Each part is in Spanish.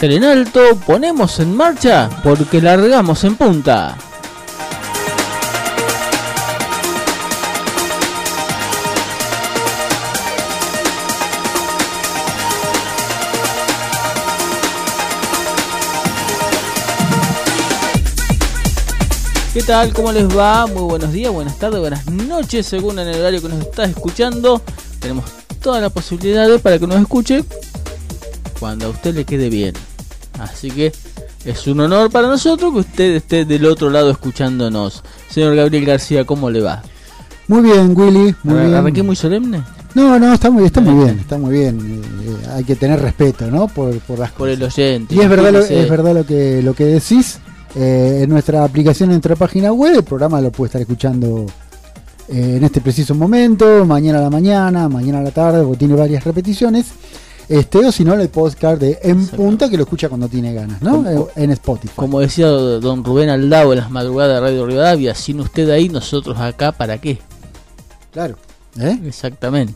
cartel en alto, ponemos en marcha porque largamos en punta. ¿Qué tal? ¿Cómo les va? Muy buenos días, buenas tardes, buenas noches, según en el horario que nos estás escuchando. Tenemos todas las posibilidades para que nos escuche cuando a usted le quede bien. Así que es un honor para nosotros que usted esté del otro lado escuchándonos. Señor Gabriel García, ¿cómo le va? Muy bien, Willy. Muy bien. ¿Arranqué muy solemne? No, no, está muy, está muy bien, está muy bien. Eh, hay que tener respeto, ¿no? Por, por las Por el oyente. Y es verdad, lo, es verdad lo que lo que decís. Eh, en nuestra aplicación, en nuestra página web, el programa lo puede estar escuchando eh, en este preciso momento, mañana a la mañana, mañana a la tarde, porque tiene varias repeticiones. Este, o si no, el podcast de En Exacto. Punta, que lo escucha cuando tiene ganas, ¿no? Como- Eh, en Spotify. Como decía don Rubén Aldao en las madrugadas de Radio Rivadavia, sin usted ahí, nosotros acá, ¿para qué? Claro. ¿eh? Exactamente.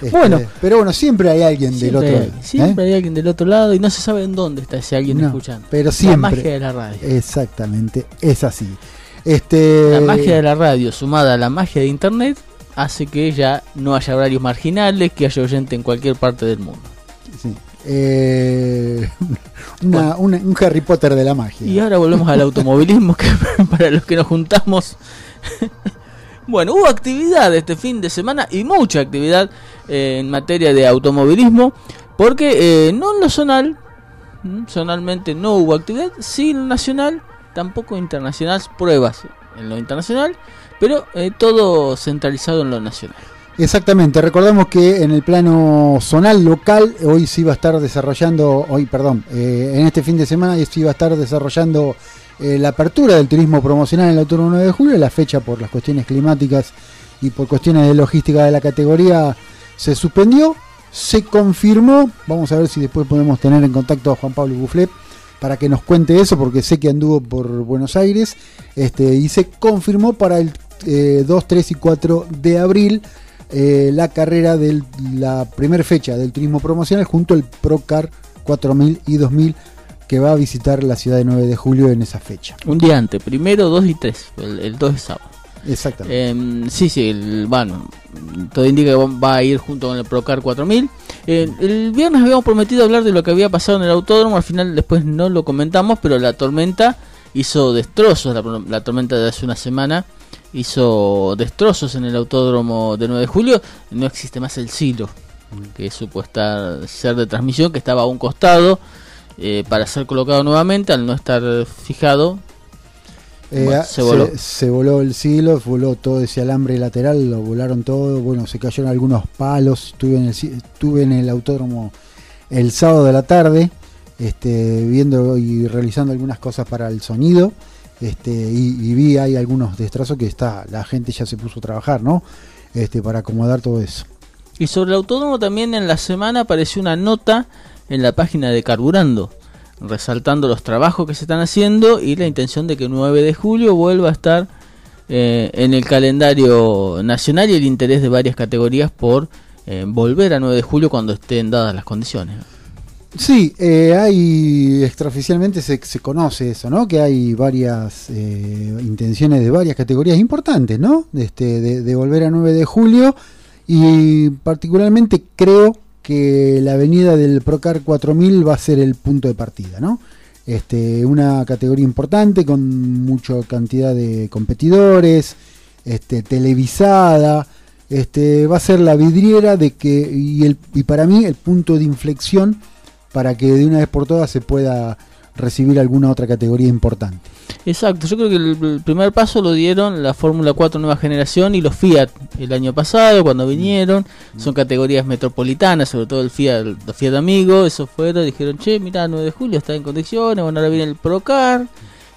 Este, Bueno. pero bueno, siempre hay alguien del otro lado. ¿eh? siempre hay alguien del otro lado y no se sabe en dónde está ese alguien No, escuchando. pero La siempre. magia de la radio. Exactamente, es así. Este, La magia de la radio sumada a la magia de internet hace que ya no haya horarios marginales, que haya oyente en cualquier parte del mundo. Sí. Eh, una- una- un Harry Potter de la magia. Y ahora volvemos al automovilismo, que para los que nos juntamos. bueno, hubo actividad este fin de semana y mucha actividad eh, en materia de automovilismo, porque eh, no en lo zonal, zonalmente no hubo actividad, sí en lo nacional, tampoco internacional, pruebas en lo internacional, pero eh, todo centralizado en lo nacional. Exactamente, recordamos que en el plano zonal local hoy se iba a estar desarrollando, hoy perdón, eh, en este fin de semana se iba a estar desarrollando eh, la apertura del turismo promocional en el Autónomo 9 de julio, la fecha por las cuestiones climáticas y por cuestiones de logística de la categoría se suspendió, se confirmó, vamos a ver si después podemos tener en contacto a Juan Pablo Bufflet para que nos cuente eso, porque sé que anduvo por Buenos Aires, este, y se confirmó para el eh, 2, 3 y 4 de abril eh, la carrera de la primera fecha del turismo promocional junto al Procar 4000 y 2000 que va a visitar la ciudad de 9 de julio en esa fecha. Un día antes, primero, dos y tres, el, el 2 es sábado. Exactamente. Eh, sí, sí, el, bueno, todo indica que va- va a ir junto con el Procar 4000. Eh, el viernes habíamos prometido hablar de lo que había pasado en el autódromo, al final después no lo comentamos, pero la tormenta hizo destrozos, la, la tormenta de hace una semana hizo destrozos en el autódromo de 9 de julio, no existe más el silo, que supo estar, ser de transmisión, que estaba a un costado. eh, para ser colocado nuevamente, al no estar fijado, Eh, bueno, se, voló. se voló el silo, voló todo ese alambre lateral, lo volaron todo, bueno, se cayeron algunos palos, estuve en el, estuve en el autódromo el sábado de la tarde, este, viendo y realizando algunas cosas para el sonido, este, y, vi ahí algunos destrozos que está, la gente ya se puso a trabajar, ¿no? Este, para acomodar todo eso. Y sobre el autódromo también en la semana apareció una nota en la página de Carburando, resaltando los trabajos que se están haciendo y la intención de que el 9 de julio vuelva a estar eh, en el calendario nacional y el interés de varias categorías por eh, volver a 9 de julio cuando estén dadas las condiciones. Sí, eh, hay extraoficialmente se, se conoce eso, ¿no? Que hay varias eh, intenciones de varias categorías importantes, ¿no? Este, de, de volver a 9 de julio y particularmente creo que la avenida del Procar 4000 va a ser el punto de partida, ¿no? Este, una categoría importante con mucha cantidad de competidores, este, televisada, este, va a ser la vidriera de que y, el, y para mí el punto de inflexión para que de una vez por todas se pueda recibir alguna otra categoría importante. Exacto, yo creo que el, primer paso lo dieron la Fórmula 4 nueva generación y los Fiat el año pasado cuando vinieron, son categorías metropolitanas, sobre todo el Fiat, los Fiat Amigo, eso fueron, dijeron, che, mira, 9 de julio está en condiciones, bueno, ahora viene el Procar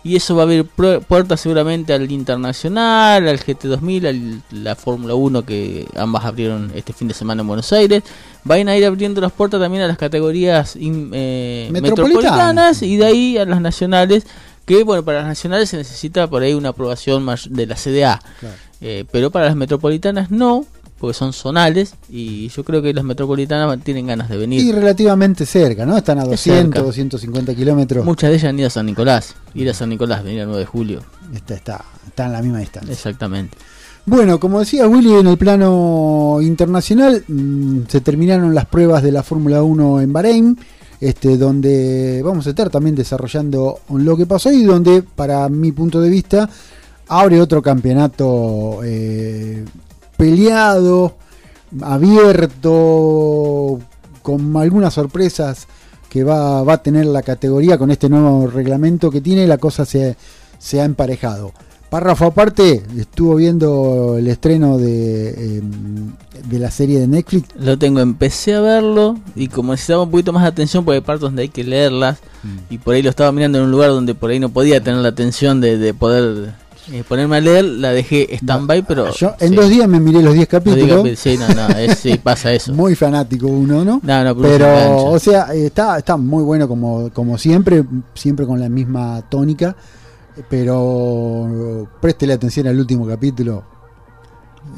y eso va a abrir puertas seguramente al Internacional, al GT2000, a la Fórmula 1 que ambas abrieron este fin de semana en Buenos Aires, van a ir abriendo las puertas también a las categorías eh, Metropolitanas. y de ahí a las nacionales que bueno para las nacionales se necesita por ahí una aprobación más de la CDA Claro. eh, pero para las metropolitanas no porque son zonales y yo creo que las metropolitanas tienen ganas de venir. Y relativamente cerca, ¿no? Están a 200, 250 kilómetros. Muchas de ellas han ido a San Nicolás. Ir a San Nicolás, venir el 9 de julio. Está, está, está en la misma distancia. Exactamente. Bueno, como decía Willy, en el plano internacional mmm, se terminaron las pruebas de la Fórmula 1 en Bahrein, este, donde vamos a estar también desarrollando lo que pasó y donde, para mi punto de vista, abre otro campeonato eh, peleado, abierto, con algunas sorpresas que va, va, a tener la categoría con este nuevo reglamento que tiene, la cosa se, se ha emparejado. Párrafo aparte, estuvo viendo el estreno de, eh, de, la serie de Netflix. Lo tengo, empecé a verlo y como necesitaba un poquito más de atención porque hay partes donde hay que leerlas mm. y por ahí lo estaba mirando en un lugar donde por ahí no podía tener la atención de, de poder eh, ponerme a leer, la dejé stand-by, pero... Yo en sí. dos días me miré los 10 capítulos. Diez sí, no, no, es, sí, pasa eso. muy fanático uno, ¿no? No, no, pero, pero o sea, está, está muy bueno como, como siempre, siempre con la misma tónica pero préstele atención al último capítulo.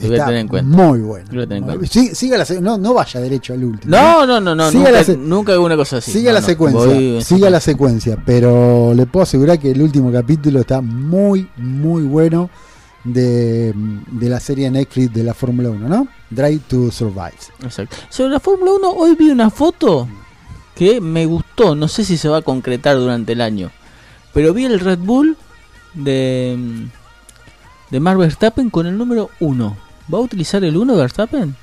Lo voy a tener en cuenta. Muy bueno. Lo voy a tener en cuenta. Sí, siga la, no, no vaya derecho al último. No, no, no, no. Siga nunca, la, nunca hago una cosa así. Siga no, la secuencia. voy- siga la secuencia. Pero le puedo asegurar que el último capítulo está muy, muy bueno de, de la serie Netflix de la Fórmula 1, ¿no? Drive to Survive. Exacto. Sobre la Fórmula 1, hoy vi una foto que me gustó. No sé si se va a concretar durante el año. Pero vi el Red Bull de, de Mark Verstappen con el número 1. ¿Va a utilizar el 1 Verstappen?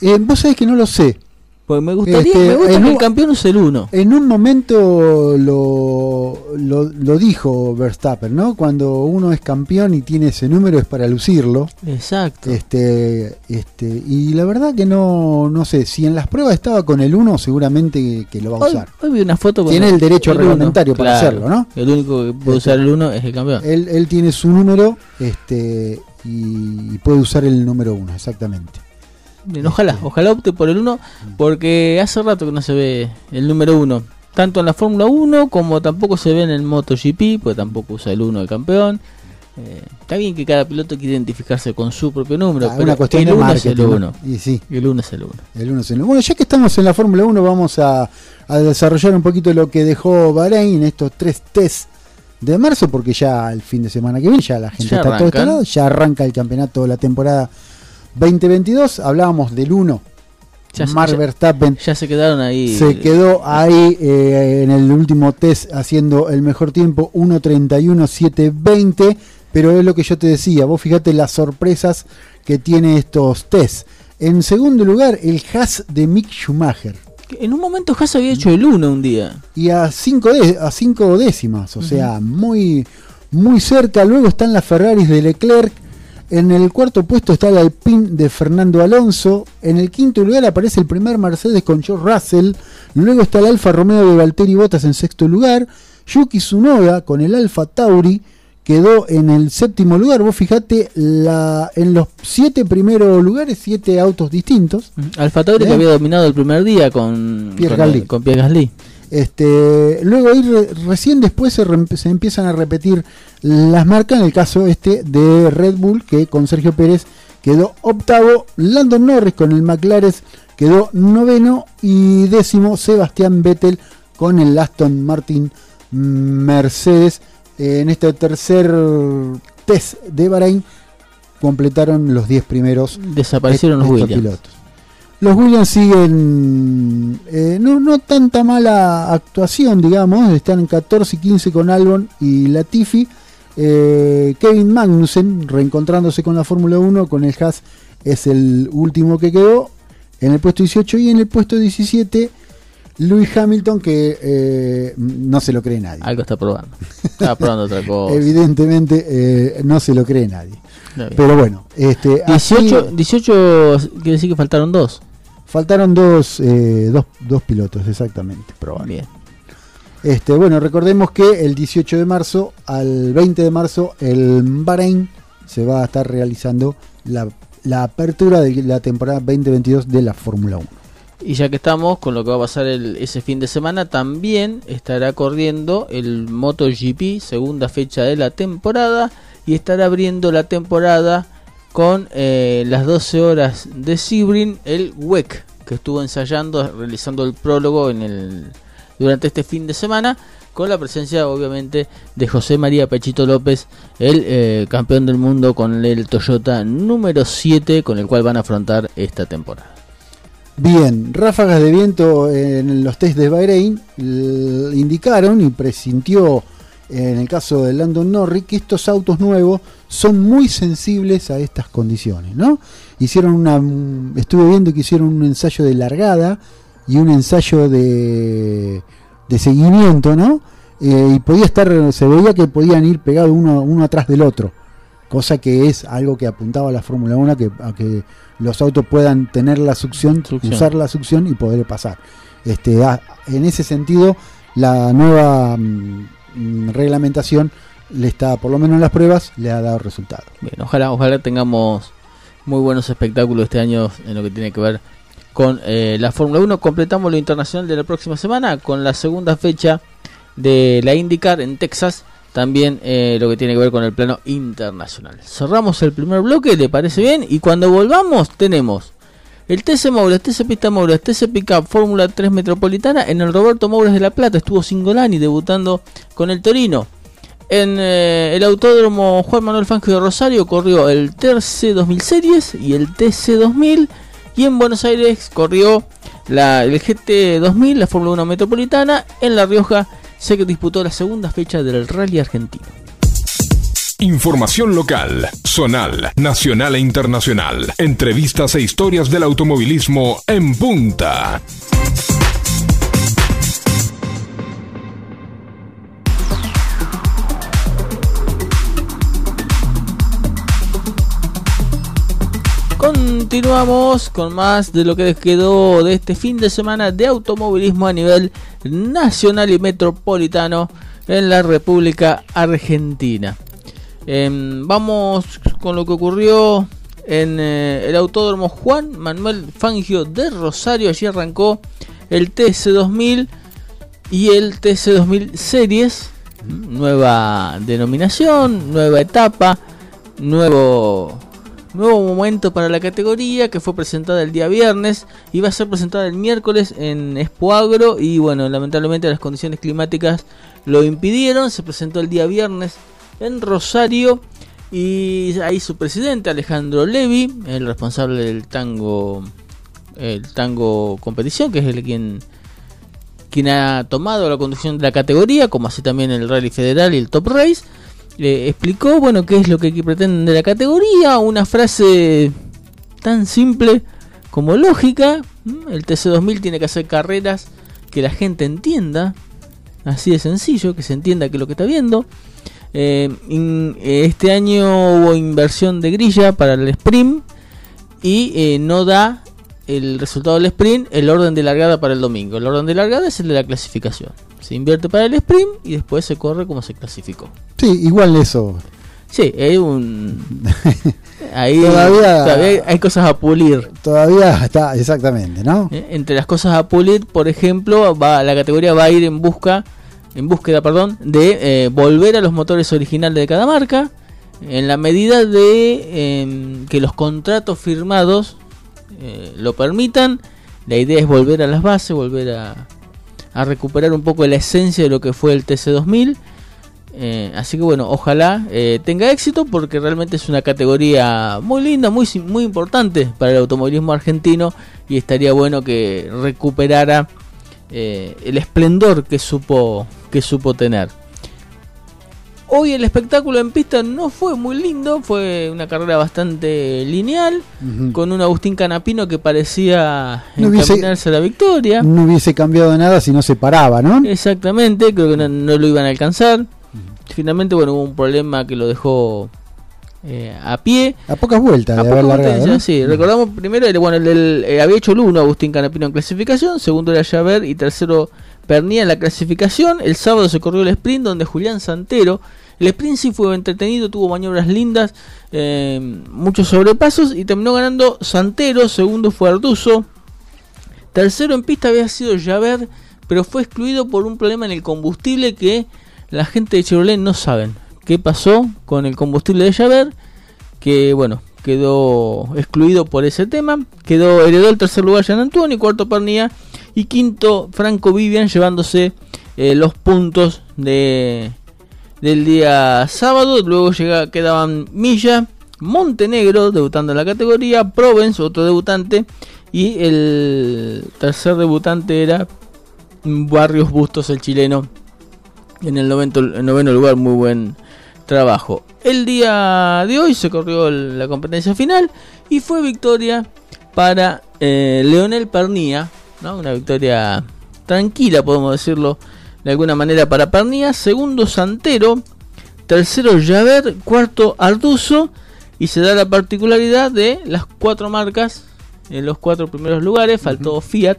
Eh, Vos sabés que no lo sé. Porque me gustaría Este, me gusta que un- el campeón use el 1. En un momento lo, lo, lo dijo Verstappen, ¿no? Cuando uno es campeón y tiene ese número es para lucirlo. Exacto. Este, este, y la verdad que no, no sé, si en las pruebas estaba con el 1, seguramente que, lo va a Hoy, usar. hoy vi una foto con Tiene el derecho uno, reglamentario para claro. hacerlo, ¿no? El único que puede Este. usar el 1 es el campeón. Él, él tiene su número este, y, y puede usar el número 1, exactamente. Bien, ojalá, ojalá opte por el 1, porque hace rato que no se ve el número 1. Tanto en la Fórmula 1 como tampoco se ve en el MotoGP, porque tampoco usa el 1 de campeón. Eh, está bien que cada piloto quiere identificarse con su propio número, Ah, pero una cuestión el de 1 es el 1. Y sí, El 1 es el 1. el 1 es el 1. Bueno, ya que estamos en la Fórmula 1, vamos a, a desarrollar un poquito lo que dejó Bahrein estos tres test de marzo, porque ya el fin de semana que viene, ya la gente Ya está todo instalado, ya arranca el campeonato de la temporada 2022. Hablábamos del 1, Ya Mark ya- Verstappen. Ya se quedaron ahí. Se quedó ahí eh, en el último test haciendo el mejor tiempo 1.31.720, pero es lo que yo te decía, vos fíjate las sorpresas que tiene estos test. En segundo lugar, el Haas de Mick Schumacher. En un momento Haas había hecho el 1 un día. Y a 5 de, a cinco décimas, o sea, muy, muy cerca. Luego están las Ferraris de Leclerc. En el cuarto puesto está el Alpine de Fernando Alonso. En el quinto lugar aparece el primer Mercedes con George Russell. Luego está el Alfa Romeo de Valtteri Bottas en sexto lugar. Yuki Tsunoda con el Alfa Tauri quedó en el séptimo lugar. Vos fijate, la, en los siete primeros lugares, siete autos distintos. Alfa Tauri que Bien. había dominado el primer día con Pierre con, Gasly. con Pierre Gasly. Este, luego ahí re- recién después se, re- se empiezan a repetir las marcas, en el caso este de Red Bull, que con Sergio Pérez quedó octavo, Landon Norris con el McLaren quedó noveno y décimo Sebastián Vettel con el Aston Martin Mercedes. En este tercer test de Bahrein completaron los 10 primeros Desaparecieron los Williams. pilotos. Los Williams siguen eh, no, no tanta mala actuación, digamos, están en 14 y 15 con Albon y Latifi. Eh, Kevin Magnussen reencontrándose con la Fórmula 1, con el Haas es el último que quedó en el puesto 18 y en el puesto 17 Lewis Hamilton que eh, no se lo cree nadie. Algo está probando. Estaba probando otra cosa. Evidentemente eh, no se lo cree nadie. Está. Pero bueno, este, así- 18, 18 quiere decir que faltaron dos. Faltaron dos, eh, dos, dos pilotos, exactamente, probable. Bien. Este, bueno, recordemos que el 18 de marzo al 20 de marzo, el Bahrein se va a estar realizando la, la apertura de la temporada 2022 de la Fórmula 1. Y ya que estamos con lo que va a pasar ese fin de semana, también estará corriendo el MotoGP, segunda fecha de la temporada, y estará abriendo la temporada con eh, las 12 horas de Sibrin, el WEC, que estuvo ensayando, realizando el prólogo en el, durante este fin de semana, con la presencia obviamente de José María Pechito López, el eh, campeón del mundo con el Toyota número 7, con el cual van a afrontar esta temporada. Bien, ráfagas de viento en los test de Bahrein indicaron y presintió en el caso de Landon Norris que estos autos nuevos son muy sensibles a estas condiciones, ¿no? Hicieron una estuve viendo que hicieron un ensayo de largada y un ensayo de, de seguimiento, ¿no? Eh, y podía estar, se veía que podían ir pegados uno, uno atrás del otro, cosa que es algo que apuntaba a la Fórmula 1 que, a que los autos puedan tener la succión, usar la succión y poder pasar. Este, en ese sentido, la nueva mm, reglamentación le está, por lo menos en las pruebas, le ha dado resultado. Bien, ojalá, ojalá tengamos muy buenos espectáculos este año en lo que tiene que ver con eh, la Fórmula 1. Completamos lo internacional de la próxima semana con la segunda fecha de la IndyCar en Texas también eh, lo que tiene que ver con el plano internacional. Cerramos el primer bloque, ¿le parece bien? Y cuando volvamos tenemos el TC Moura, TC Pista Moura, TC Pickup Fórmula 3 Metropolitana en el Roberto Mouras de La Plata. Estuvo Singolani debutando con el Torino. En eh, el Autódromo Juan Manuel Fangio de Rosario corrió el TC 2000 Series y el TC 2000. Y en Buenos Aires corrió la, el GT 2000, la Fórmula 1 Metropolitana. En La Rioja se que disputó la segunda fecha del rally argentino. Información local, zonal, nacional e internacional. Entrevistas e historias del automovilismo en punta. Continuamos con más de lo que les quedó de este fin de semana de automovilismo a nivel nacional y metropolitano en la República Argentina. Em, vamos con lo que ocurrió en eh, el Autódromo Juan Manuel Fangio de Rosario. Allí arrancó el TC2000 y el TC2000 Series. Nueva denominación, nueva etapa, nuevo nuevo momento para la categoría que fue presentada el día viernes y va a ser presentada el miércoles en Expoagro y bueno, lamentablemente las condiciones climáticas lo impidieron, se presentó el día viernes en Rosario y ahí su presidente Alejandro Levi, el responsable del tango el tango competición, que es el quien quien ha tomado la conducción de la categoría, como así también el Rally Federal y el Top Race le explicó, bueno, qué es lo que pretenden de la categoría, una frase tan simple como lógica. El TC2000 tiene que hacer carreras que la gente entienda, así de sencillo, que se entienda que es lo que está viendo. Eh, este año hubo inversión de grilla para el sprint y eh, no da el resultado del sprint el orden de largada para el domingo. El orden de largada es el de la clasificación. Se invierte para el sprint y después se corre como se clasificó. Sí, igual eso. Sí, hay un. Ahí todavía, hay cosas a pulir. Todavía está, exactamente, ¿no? Eh, entre las cosas a pulir, por ejemplo, va la categoría va a ir en busca, en búsqueda, perdón, de eh, volver a los motores originales de cada marca, en la medida de em, que los contratos firmados eh, lo permitan. La idea es volver a las bases, volver a, recuperar un poco la esencia de lo que fue el TC2000. Eh, así que bueno, ojalá eh, tenga éxito porque realmente es una categoría muy linda, muy, muy importante para el automovilismo argentino y estaría bueno que recuperara el esplendor que supo, que supo tener. Hoy el espectáculo en pista no fue muy lindo, fue una carrera bastante lineal, con un Agustín Canapino que parecía no encaminarse a la victoria. No hubiese cambiado nada si no se paraba, ¿no? Exactamente, creo que no, lo iban a alcanzar. Finalmente, bueno, hubo un problema que lo dejó eh, a pie. A pocas vueltas de haber largado, Sí, recordamos primero, bueno, el, eh, había hecho el 1 Agustín Canapino en clasificación, segundo era Javert y tercero Pernía en la clasificación. El sábado se corrió el sprint donde Julián Santero el sprint fue entretenido, tuvo maniobras lindas, eh, muchos sobrepasos y terminó ganando Santero, segundo fue Arduzo, tercero en pista había sido Javert, pero fue excluido por un problema en el combustible que la gente de Chevrolet no saben. ¿Qué pasó con el combustible de Javert? Que bueno, quedó excluido por ese tema. Quedó heredó el tercer lugar Jean Antonio, cuarto Pernía y quinto Franco Vivian llevándose eh, los puntos de del día sábado. Luego llega, quedaban Milla, Montenegro debutando en la categoría, Provence otro debutante y el tercer debutante era Barrios Bustos el chileno en el noveno lugar, muy buen trabajo. El día de hoy se corrió la competencia final y fue victoria para eh, Leonel Pernía, una victoria tranquila, podemos decirlo de alguna manera, para Pernía. Segundo Santero, tercero Javert, cuarto Arduzo y se da la particularidad de las cuatro marcas en los cuatro primeros lugares, faltó Fiat.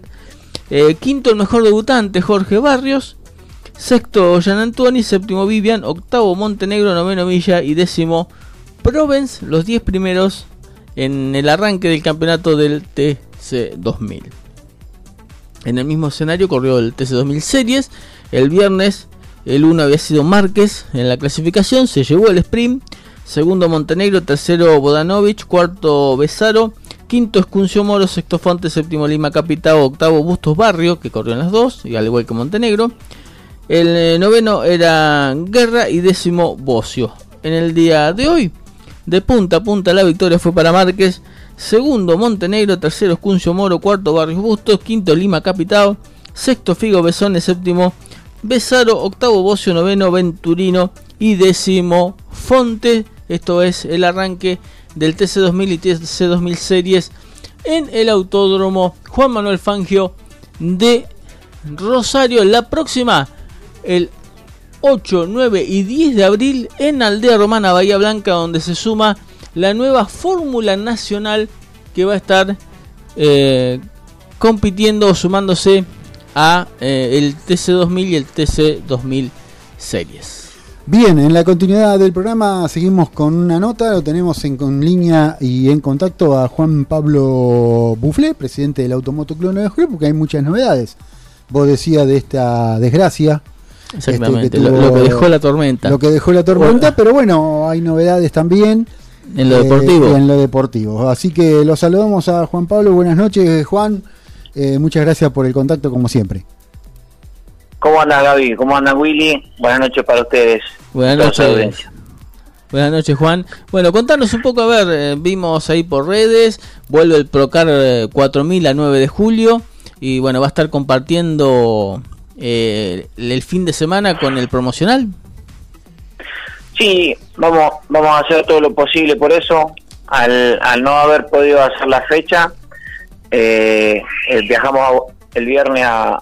Eh, quinto el mejor debutante Jorge Barrios Sexto, Jean Antuani. Séptimo, Vivian. Octavo, Montenegro. Noveno, Villa. Y décimo, Provence. Los 10 primeros en el arranque del campeonato del TC2000. En el mismo escenario corrió el TC2000 Series. El viernes, el 1 había sido Márquez en la clasificación. Se llevó el sprint. Segundo, Montenegro. Tercero, Bodanovic. Cuarto, Besaro. Quinto, Escuncio Moro. Sexto, Fonte. Séptimo, Lima Capitao. Octavo, Bustos Barrio, que corrió en las dos. Y al igual que Montenegro. El eh, noveno era Guerra y décimo Bocio. En el día de hoy, de punta a punta, la victoria fue para Márquez. Segundo Montenegro, tercero Escuncio Moro, cuarto Barrios Bustos, quinto Lima Capitao, sexto Figo Besones, séptimo Besaro, octavo Bocio, noveno Venturino y décimo Fonte. Esto es el arranque del TC2000 y TC2000 series en el Autódromo Juan Manuel Fangio de Rosario. La próxima el 8, 9 y 10 de abril en Aldea Romana, Bahía Blanca, donde se suma la nueva Fórmula Nacional que va a estar eh, compitiendo o sumándose a eh, el TC2000 y el TC2000 Series. Bien, en la continuidad del programa seguimos con una nota, lo tenemos en, línea y en contacto a Juan Pablo Buflé, presidente del Automoto Club de Julio, porque hay muchas novedades. Vos decías de esta desgracia Exactamente, lo, que dejó la tormenta. Lo que dejó la tormenta, pero bueno, hay novedades también. En lo deportivo. Eh, en lo deportivo. Así que lo saludamos a Juan Pablo. Buenas noches, Juan. Eh, muchas gracias por el contacto, como siempre. ¿Cómo anda Gaby? ¿Cómo anda Willy? Buenas noches para ustedes. Buenas noches. Buenas noches, Juan. Bueno, contanos un poco, a ver, eh, vimos ahí por redes, vuelve el Procar 4000 a 9 de julio y bueno, va a estar compartiendo eh, el fin de semana con el promocional? Sí, vamos, vamos a hacer todo lo posible por eso. Al, al no haber podido hacer la fecha, eh, eh, viajamos el viernes a,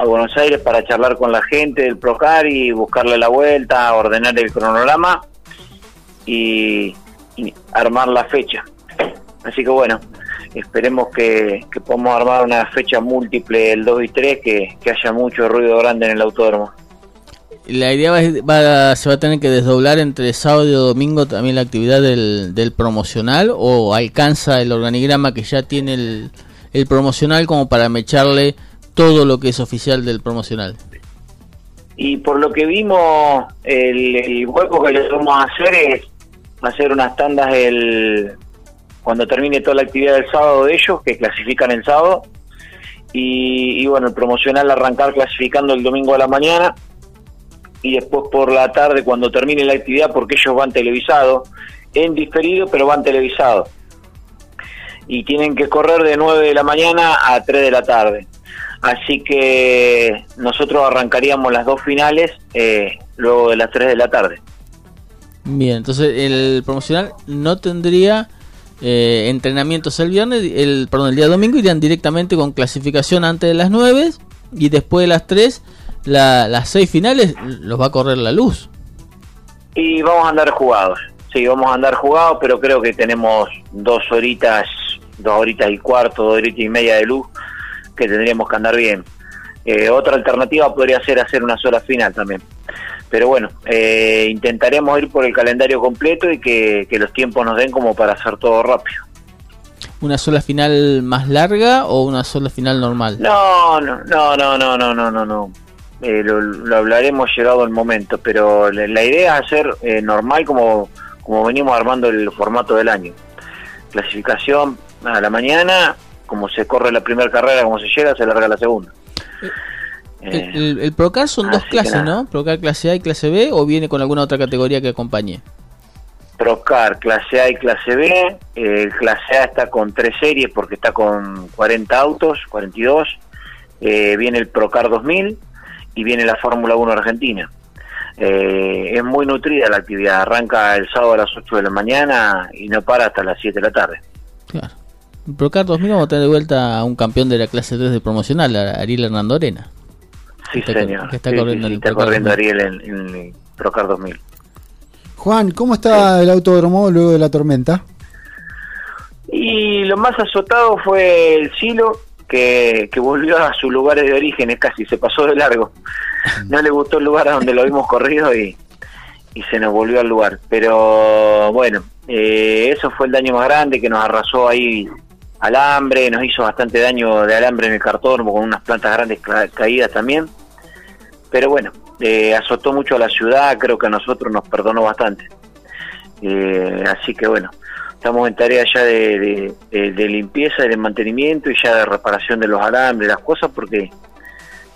a, Buenos Aires para charlar con la gente del Procar y buscarle la vuelta, ordenar el cronograma y armar la fecha. Así que bueno, esperemos que, podamos armar una fecha múltiple el 2 y 3, que, haya mucho ruido grande en el autódromo. La idea va, se va a tener que desdoblar entre sábado y domingo también la actividad del promocional o alcanza el organigrama que ya tiene el, el promocional como para mecharle todo lo que es oficial del promocional. Y por lo que vimos, el, hueco que le vamos a hacer es hacer unas tandas el, cuando termine toda la actividad del sábado de ellos, que clasifican el sábado, y, bueno, el promocional arrancar clasificando el domingo a la mañana, y después por la tarde cuando termine la actividad, porque ellos van televisados, en diferido, pero van televisados. Y tienen que correr de 9 de la mañana a 3 de la tarde. Así que nosotros arrancaríamos las dos finales eh, luego de las 3 de la tarde. Bien, entonces el promocional no tendría eh, entrenamientos el viernes, el, perdón, el día domingo irían directamente con clasificación antes de las 9 y después de las 3, las 6 finales los va a correr la luz. Y vamos a andar jugados, sí, vamos a andar jugados, pero creo que tenemos dos horitas, dos horitas y cuarto, dos horitas y media de luz que tendríamos que andar bien. Eh, otra alternativa podría ser hacer una sola final también pero bueno, eh, intentaremos ir por el calendario completo y que, los tiempos nos den como para hacer todo rápido. ¿Una sola final más larga o una sola final normal? No, no, no, no, no, no, no, no. no. Eh, lo, hablaremos llegado el momento, pero la, idea es hacer eh, normal como, como venimos armando el formato del año. clasificación a la mañana, como se corre la primera carrera, como se llega, se larga la segunda. Eh, el, el, Procar son dos clases, ¿no? Procar clase A y clase B, o viene con alguna otra categoría que acompañe. Procar clase A y clase B. El clase A está con tres series porque está con 40 autos, 42. Eh, viene el Procar 2000 y viene la Fórmula 1 Argentina. Eh, es muy nutrida la actividad. Arranca el sábado a las 8 de la mañana y no para hasta las 7 de la tarde. Claro. En Procar 2000 vamos a tener de vuelta a un campeón de la clase 3 de promocional, Ariel Hernando Arena. Sí, señor. está corriendo, está corriendo Ariel en, el Procar 2000. Juan, ¿cómo está el autódromo luego de la tormenta? Y lo más azotado fue el silo, que, que volvió a sus lugares de origen, casi se pasó de largo. No le gustó el lugar a donde lo vimos corrido y, y se nos volvió al lugar. Pero bueno, eh, eso fue el daño más grande que nos arrasó ahí alambre, nos hizo bastante daño de alambre en el cartódromo con unas plantas grandes caídas también. Pero bueno, eh, azotó mucho a la ciudad, creo que a nosotros nos perdonó bastante. Eh, así que bueno, estamos en tarea ya de, de, limpieza, de mantenimiento y ya de reparación de los alambres, las cosas, porque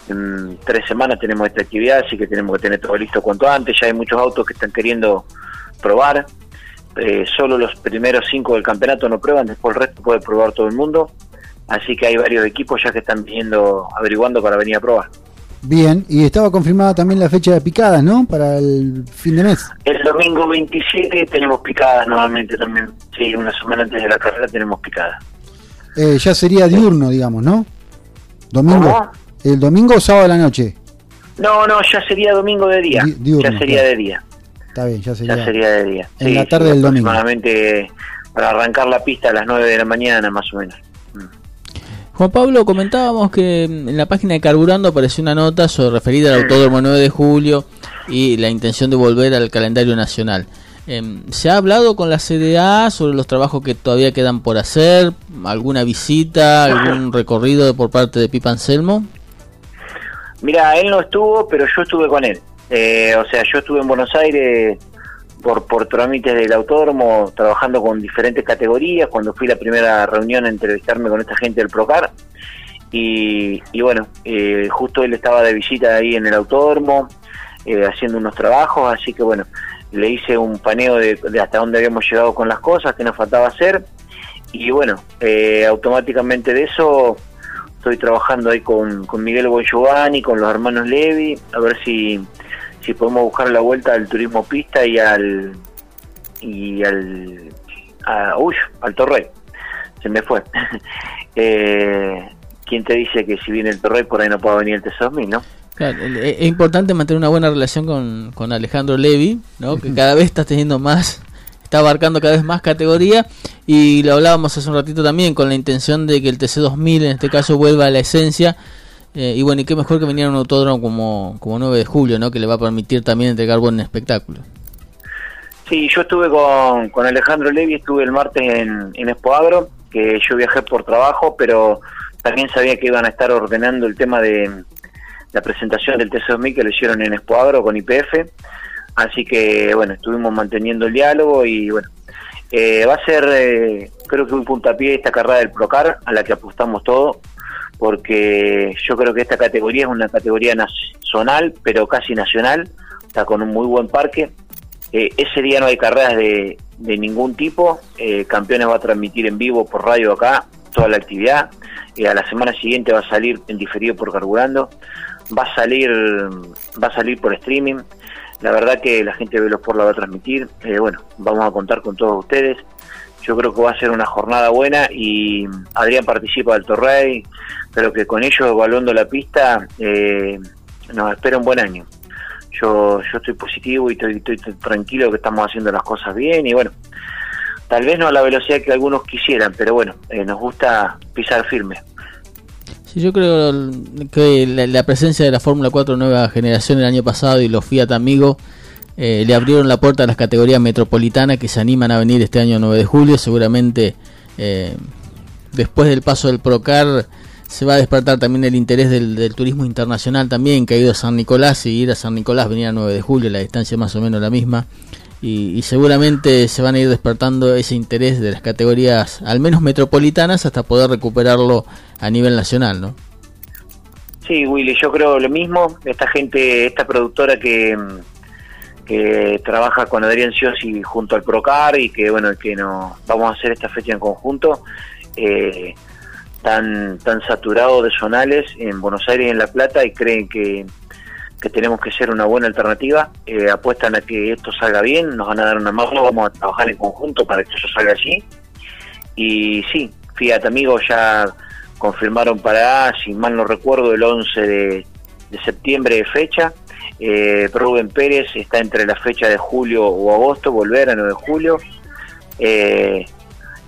en tres semanas tenemos esta actividad, así que tenemos que tener todo listo cuanto antes. Ya hay muchos autos que están queriendo probar. Eh, solo los primeros cinco del campeonato no prueban, después el resto puede probar todo el mundo. Así que hay varios equipos ya que están viniendo, averiguando para venir a probar. Bien, y estaba confirmada también la fecha de picadas, ¿no? Para el fin de mes. El domingo 27 tenemos picadas nuevamente también. Sí, una semana antes de la carrera tenemos picadas. Eh, ya sería diurno, digamos, ¿no? Domingo. ¿El domingo o sábado de la noche? No, no, ya sería domingo de día. ya sería de día. Está bien, ya sería, ya sería de día. En la tarde del domingo. Aproximadamente para arrancar la pista a las 9 de la mañana, más o menos. Juan Pablo, comentábamos que en la página de Carburando apareció una nota sobre referida al Autódromo 9 de julio y la intención de volver al calendario nacional. Em, ¿Se ha hablado con la CDA sobre los trabajos que todavía quedan por hacer? ¿Alguna visita, algún recorrido por parte de Pipa Anselmo? Mira, él no estuvo, pero yo estuve con él. Eh, o sea, yo estuve en Buenos Aires por, por trámites del autódromo, trabajando con diferentes categorías, cuando fui la primera reunión a entrevistarme con esta gente del Procar. Y, y bueno, eh, justo él estaba de visita ahí en el autódromo, eh, haciendo unos trabajos, así que bueno, le hice un paneo de, hasta dónde habíamos llegado con las cosas, que nos faltaba hacer. Y bueno, eh, automáticamente de eso estoy trabajando ahí con, con Miguel Giovanni, con los hermanos Levi, a ver si si podemos buscar la vuelta al turismo pista y al y al a, uy, al Torrey. Se me fue. Eh, quién te dice que si viene el Torrey por ahí no pueda venir el T6000 no es importante mantener una buena relación con, con Alejandro Levi ¿no? que cada vez está teniendo más está abarcando cada vez más categoría. Y lo hablábamos hace un ratito también con la intención de que el TC2000 en este caso vuelva a la esencia eh, y bueno, y qué mejor que venir a un autódromo como, como 9 de julio, ¿no? Que le va a permitir también entregar buen espectáculo. Sí, yo estuve con, con Alejandro Levi, estuve el martes en, en Expo que yo viajé por trabajo, pero también sabía que iban a estar ordenando el tema de la presentación del TC2000 que lo hicieron en Expo Agro con IPF. Así que, bueno, estuvimos manteniendo el diálogo y, bueno, eh, va a ser, eh, creo que un puntapié esta carrera del Procar, a la que apostamos todo porque yo creo que esta categoría es una categoría nacional, pero casi nacional, está con un muy buen parque. Eh, ese día no hay carreras de, ningún tipo, eh, Campeones va a transmitir en vivo por radio acá toda la actividad, y a la semana siguiente va a salir en diferido por Carburando, va a salir, va a salir por streaming, la verdad que la gente de Velosport la va a transmitir, eh, bueno, vamos a contar con todos ustedes, yo creo que va a ser una jornada buena y Adrián participa del Torrey, pero que con ellos evaluando la pista eh, nos espera un buen año. Yo, yo estoy positivo y estoy, tranquilo que estamos haciendo las cosas bien y bueno, tal vez no a la velocidad que algunos quisieran, pero bueno, eh, nos gusta pisar firme. Sí, yo creo que la, presencia de la Fórmula 4 nueva generación el año pasado y los Fiat Amigos eh, le abrieron la puerta a las categorías metropolitanas que se animan a venir este año 9 de julio. Seguramente eh, después del paso del Procar se va a despertar también el interés del, turismo internacional también, que ha ido a San Nicolás y ir a San Nicolás venir a 9 de julio, la distancia más o menos la misma. y, y seguramente se van a ir despertando ese interés de las categorías, al menos metropolitanas, hasta poder recuperarlo a nivel nacional, ¿no? Sí, Willy, yo creo lo mismo. Esta gente, esta productora que, que trabaja con Adrián Ciosi junto al Procar y que, bueno, que no vamos a hacer esta fecha en conjunto, eh, tan, tan saturado de zonales en Buenos Aires y en La Plata y creen que, que tenemos que ser una buena alternativa. Eh, apuestan a que esto salga bien, nos van a dar una mano, vamos a trabajar en conjunto para que eso salga así. Y sí, Fiat Amigos ya confirmaron para, si mal no recuerdo, el 11 de, de septiembre de fecha. Eh, Rubén Pérez está entre la fecha de julio o agosto, volver a 9 de julio. Eh,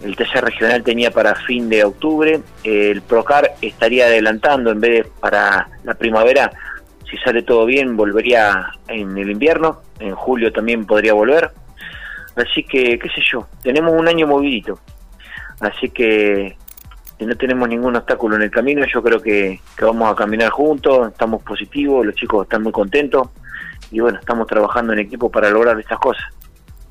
el TC regional tenía para fin de octubre. Eh, el Procar estaría adelantando en vez de para la primavera. Si sale todo bien, volvería en el invierno. En julio también podría volver. Así que, qué sé yo, tenemos un año movidito. Así que y no tenemos ningún obstáculo en el camino, yo creo que, que, vamos a caminar juntos, estamos positivos, los chicos están muy contentos y bueno, estamos trabajando en equipo para lograr estas cosas.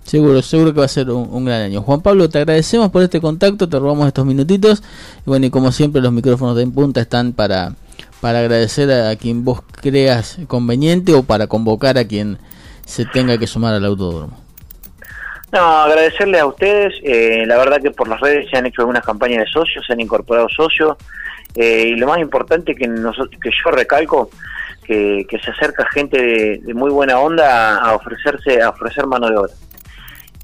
Seguro, seguro que va a ser un, gran año. Juan Pablo, te agradecemos por este contacto, te robamos estos minutitos y bueno, y como siempre los micrófonos de En Punta están para, para agradecer a quien vos creas conveniente o para convocar a quien se tenga que sumar al autódromo. No, agradecerles a ustedes. Eh, la verdad que por las redes se han hecho algunas campañas de socios, se han incorporado socios. Eh, y lo más importante que, nosotros, que yo recalco, que, que se acerca gente de, de, muy buena onda a ofrecerse, a ofrecer mano de obra.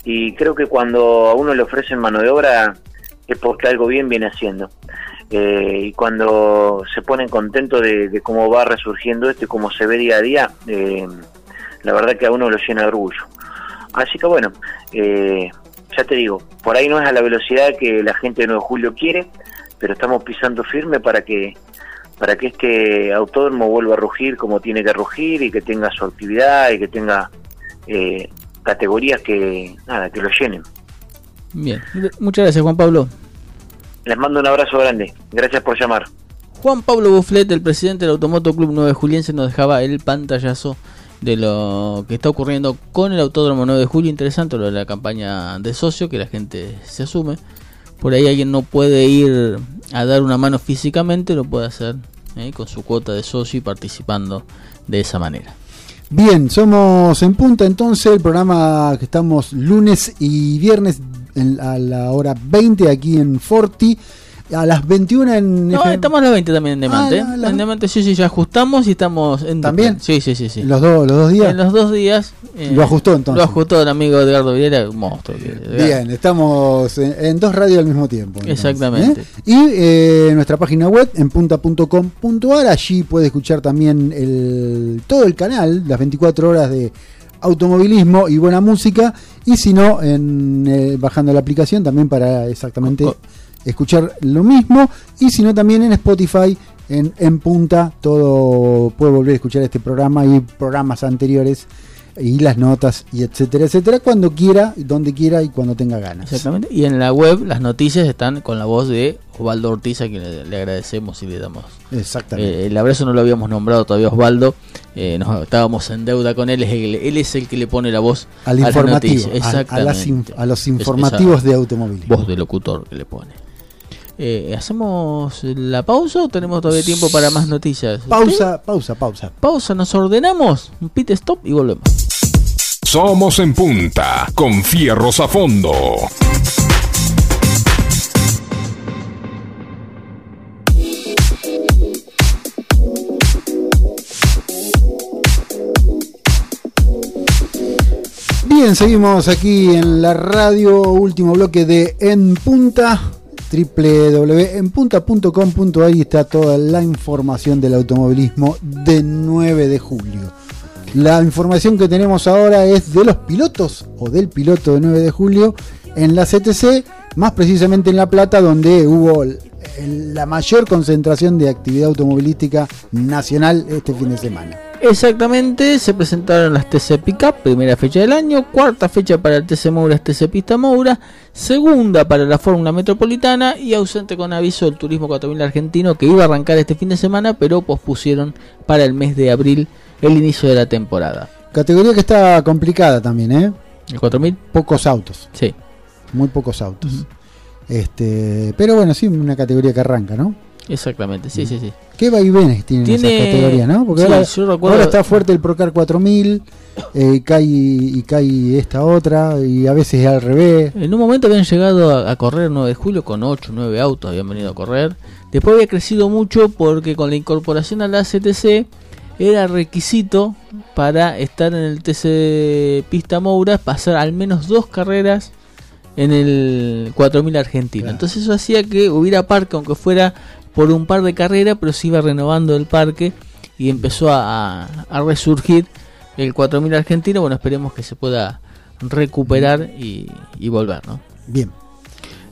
Y creo que cuando a uno le ofrecen mano de obra es porque algo bien viene haciendo. Eh, y cuando se ponen contentos de, de, cómo va resurgiendo esto y cómo se ve día a día, eh, la verdad que a uno lo llena de orgullo. Así que bueno, eh, ya te digo, por ahí no es a la velocidad que la gente de 9 de julio quiere, pero estamos pisando firme para que para que este autódromo vuelva a rugir como tiene que rugir y que tenga su actividad y que tenga eh, categorías que nada que lo llenen. Bien, muchas gracias Juan Pablo. Les mando un abrazo grande. Gracias por llamar. Juan Pablo Bufflet, el presidente del Automoto Club 9 de Juliense, nos dejaba el pantallazo de lo que está ocurriendo con el Autódromo 9 de Julio. Interesante lo de la campaña de socio, que la gente se asume. Por ahí alguien no puede ir a dar una mano físicamente, lo puede hacer ¿eh? con su cuota de socio y participando de esa manera. Bien, somos en punta entonces, el programa que estamos lunes y viernes a la hora 20 aquí en Forti a las 21 en No, FM. estamos a las 20 también en Demante. Ah, la. En Demante sí, sí, ya ajustamos y estamos en ¿También? Sí, sí, sí, sí. ¿Los, do, los dos días? En los dos días. Eh, lo ajustó entonces. Lo ajustó el amigo Edgardo Villera, un monstruo. Bien, estamos en, en, dos radios al mismo tiempo. Entonces, Exactamente. ¿eh? Y eh, nuestra página web en punta.com.ar, allí puede escuchar también el, todo el canal, las 24 horas de automovilismo y buena música y si no en, eh, bajando la aplicación también para exactamente escuchar lo mismo y si no también en Spotify en, en punta todo puede volver a escuchar este programa y programas anteriores y las notas y etcétera etcétera cuando quiera donde quiera y cuando tenga ganas. Exactamente y en la web las noticias están con la voz de Osvaldo Ortiz a quien le, le agradecemos y le damos exactamente. eh, el abrazo no lo habíamos nombrado todavía Osvaldo eh, nos, estábamos en deuda con él es el, él es el que le pone la voz al informativo a, a, las a los informativos de automóvil voz de locutor que le pone eh, ¿Hacemos la pausa o tenemos todavía tiempo para más noticias? Pausa, ¿Sí? pausa, pausa. Pausa, nos ordenamos, un pit stop y volvemos. Somos en punta, con fierros a fondo. Bien, seguimos aquí en la radio, último bloque de En Punta www.enpunta.com.ar y está toda la información del automovilismo de 9 de julio. La información que tenemos ahora es de los pilotos o del piloto de 9 de julio en la CTC, más precisamente en La Plata, donde hubo la mayor concentración de actividad automovilística nacional este fin de semana. Exactamente, se presentaron las TC Pickup, primera fecha del año, cuarta fecha para el TC Moura, TC Pista Moura, segunda para la Fórmula Metropolitana y ausente con aviso el Turismo 4000 argentino que iba a arrancar este fin de semana, pero pospusieron para el mes de abril el inicio de la temporada. Categoría que está complicada también, ¿eh? ¿El 4000? Pocos autos, Sí. muy pocos autos. Este, pero bueno, sí, una categoría que arranca, ¿no? Exactamente, sí, sí, sí. ¿Qué vaivenes tienen Tiene- esas categorías, no? Porque sí, ahora, yo recuerdo- ahora está fuerte el Procar 4000, eh, y cae, y cae esta otra, y a veces al revés. En un momento habían llegado a, a correr el 9 de julio con 8, 9 autos, habían venido a correr. Después había crecido mucho porque con la incorporación a la CTC era requisito para estar en el TC Pista Moura pasar al menos dos carreras en el 4000 argentino. Claro. Entonces eso hacía que hubiera parque, aunque fuera por un par de carreras, pero se iba renovando el parque y empezó a, a resurgir el 4000 argentino. Bueno, esperemos que se pueda recuperar y, y volver, ¿no? Bien.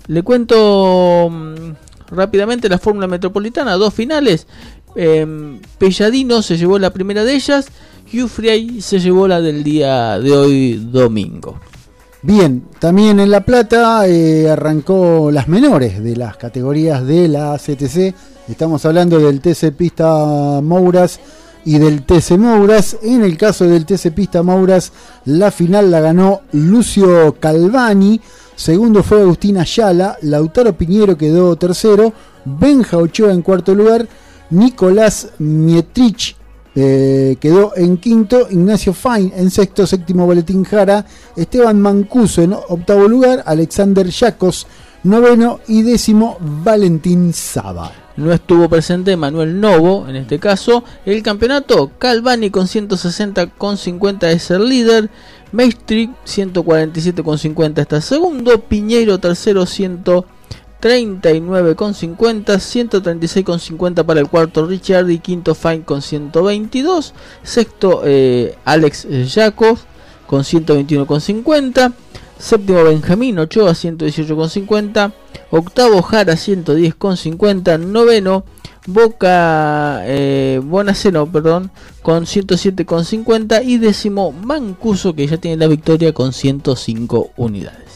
Le cuento mm, rápidamente la Fórmula Metropolitana, dos finales. Em, Pelladino se llevó la primera de ellas Ufriay se llevó la del día de hoy domingo. Bien, también en La Plata eh, arrancó las menores de las categorías de la CTC. Estamos hablando del TC Pista Mouras y del TC Mouras. En el caso del TC Pista Mouras, la final la ganó Lucio Calvani. Segundo fue Agustín Ayala. Lautaro Piñero quedó tercero. Benja Ochoa en cuarto lugar. Nicolás Mietrich eh, quedó en quinto, Ignacio Fine en sexto, séptimo Boletín Jara, Esteban Mancuso en octavo lugar, Alexander Yacos noveno y décimo Valentín Saba. No estuvo presente Manuel Novo, en este caso. El campeonato, Calvani con 160,50 es el líder. Maestri 147,50 está segundo. Piñeiro tercero 139,50. 136,50 para el cuarto Richard y quinto Fine con 122. Sexto eh, Alex Yakov con 121,50. Séptimo Benjamín Ochoa 118,50. Octavo Jara 110,50. Noveno Boca eh, Bonaceno, perdón, con 107,50. Y décimo Mancuso que ya tiene la victoria con 105 unidades.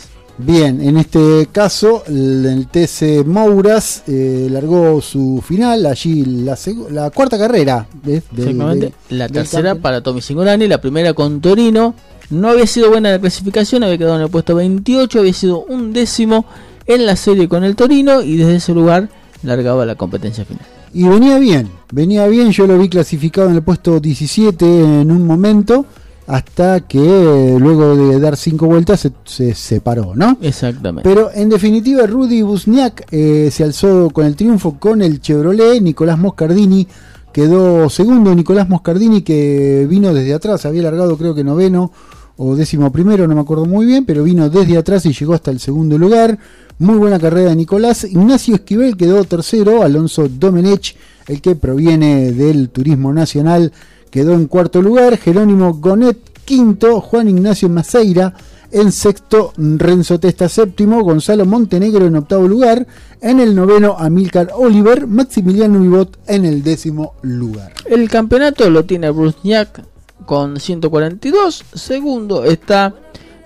Bien, en este caso el, TC Mouras eh, largó su final, allí la, cuarta carrera. De- Exactamente. de- la tercera para Tommy Singolani, la primera con Torino. No había sido buena la clasificación, había quedado en el puesto 28, había sido un décimo en la serie con el Torino y desde ese lugar largaba la competencia final. Y venía bien, venía bien, yo lo vi clasificado en el puesto 17 en un momento, hasta que eh, luego de dar cinco vueltas se, se separó, ¿no? Exactamente. Pero en definitiva, Rudy Busniak eh, se alzó con el triunfo con el Chevrolet. Nicolás Moscardini quedó segundo. Nicolás Moscardini que vino desde atrás, había largado creo que noveno o décimo primero, no me acuerdo muy bien, pero vino desde atrás y llegó hasta el segundo lugar. Muy buena carrera de Nicolás. Ignacio Esquivel quedó tercero. Alonso Domenech, el que proviene del Turismo Nacional, quedó en cuarto lugar. Jerónimo Gonet, quinto. Juan Ignacio Maceira en sexto, Renzo Testa séptimo, Gonzalo Montenegro en octavo lugar, en el noveno Amílcar Oliver, Maximiliano Vivot en el décimo lugar. El campeonato lo tiene Brusniak con 142. Segundo está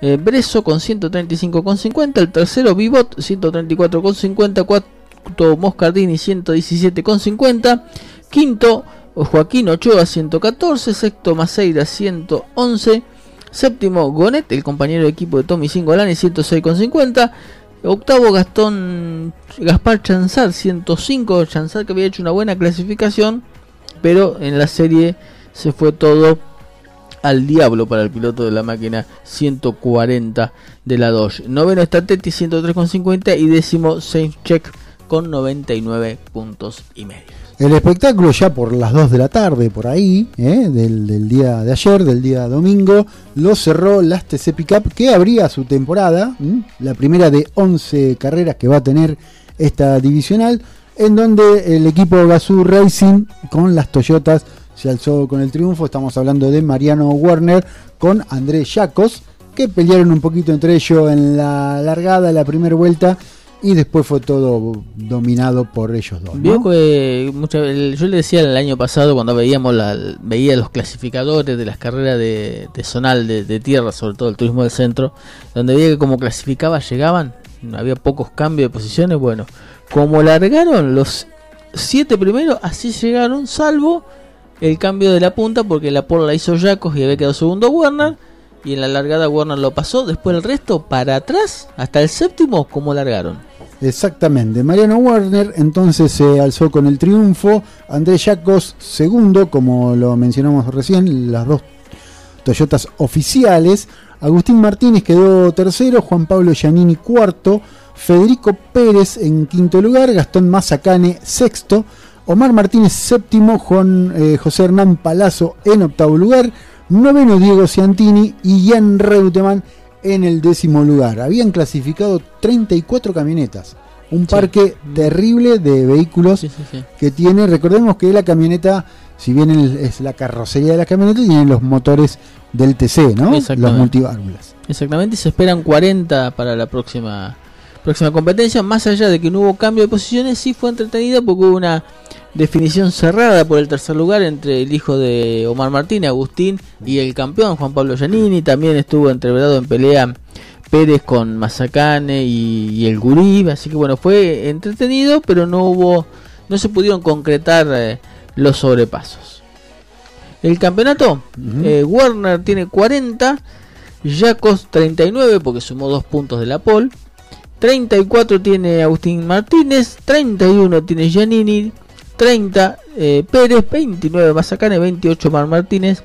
eh, Breso con 135,50. El tercero Vivot 134,50. Cuarto Moscardini 117,50. Quinto Joaquín Ochoa 114. Sexto Maceira 111. Séptimo Gonet, el compañero de equipo de Tommy Singolani 106,50. Octavo Gastón Gaspar Chanzar 105. Chanzar que había hecho una buena clasificación pero en la serie se fue todo al diablo para el piloto de la máquina 140 de la Dodge. Noveno está Tetti 103,50 y décimo Check con 99 puntos y medio. El espectáculo ya por las 2 de la tarde, por ahí, ¿eh? del, del día de ayer, del día domingo, lo cerró las TC Pickup, que abría su temporada, la primera de 11 carreras que va a tener esta divisional, en donde el equipo Gazoo Racing con las Toyotas se alzó con el triunfo. Estamos hablando de Mariano Werner con Andrés Yacos, que pelearon un poquito entre ellos en la largada, la primera vuelta, y después fue todo dominado por ellos dos. ¿no? Que mucha- yo le decía el año pasado cuando veíamos la, veía los clasificadores de las carreras de, de zonal de, tierra, sobre todo el turismo del centro, donde veía que como clasificaba llegaban, había pocos cambios de posiciones, bueno, como largaron los siete primeros, así llegaron, salvo el cambio de la punta, porque la pole la hizo Jacos y había quedado segundo Werner, y en la largada Warner lo pasó, después el resto para atrás, hasta el séptimo, como largaron. Exactamente, Mariano Warner entonces se alzó con el triunfo, Andrés Jacos segundo, como lo mencionamos recién, las dos Toyotas oficiales, Agustín Martínez quedó tercero, Juan Pablo Giannini cuarto, Federico Pérez en quinto lugar, Gastón Mazacane sexto, Omar Martínez séptimo, Juan eh, José Hernán Palazzo en octavo lugar, noveno Diego Ciantini y Jan Reutemann en el décimo lugar. Habían clasificado 34 camionetas. Un parque terrible de vehículos que tiene. Recordemos que la camioneta, si bien es la carrocería de la camioneta, tiene los motores del TC, ¿no? Los multiválvulas. Exactamente, y se esperan 40 para la próxima próxima competencia. Más allá de que no hubo cambio de posiciones, sí fue entretenida porque hubo una definición cerrada por el tercer lugar entre el hijo de Omar Martínez, Agustín, y el campeón Juan Pablo Giannini. También estuvo entreverado en pelea Pérez con Mazacane y, el Gurí. Así que bueno, fue entretenido, pero no hubo, no se pudieron concretar eh, los sobrepasos. El campeonato, eh, Warner tiene 40, Jacos 39 porque sumó dos puntos de la pole. 34 tiene Agustín Martínez, 31 tiene Giannini, 30 eh, Pérez, 29 Mazacane, 28 Mar Martínez,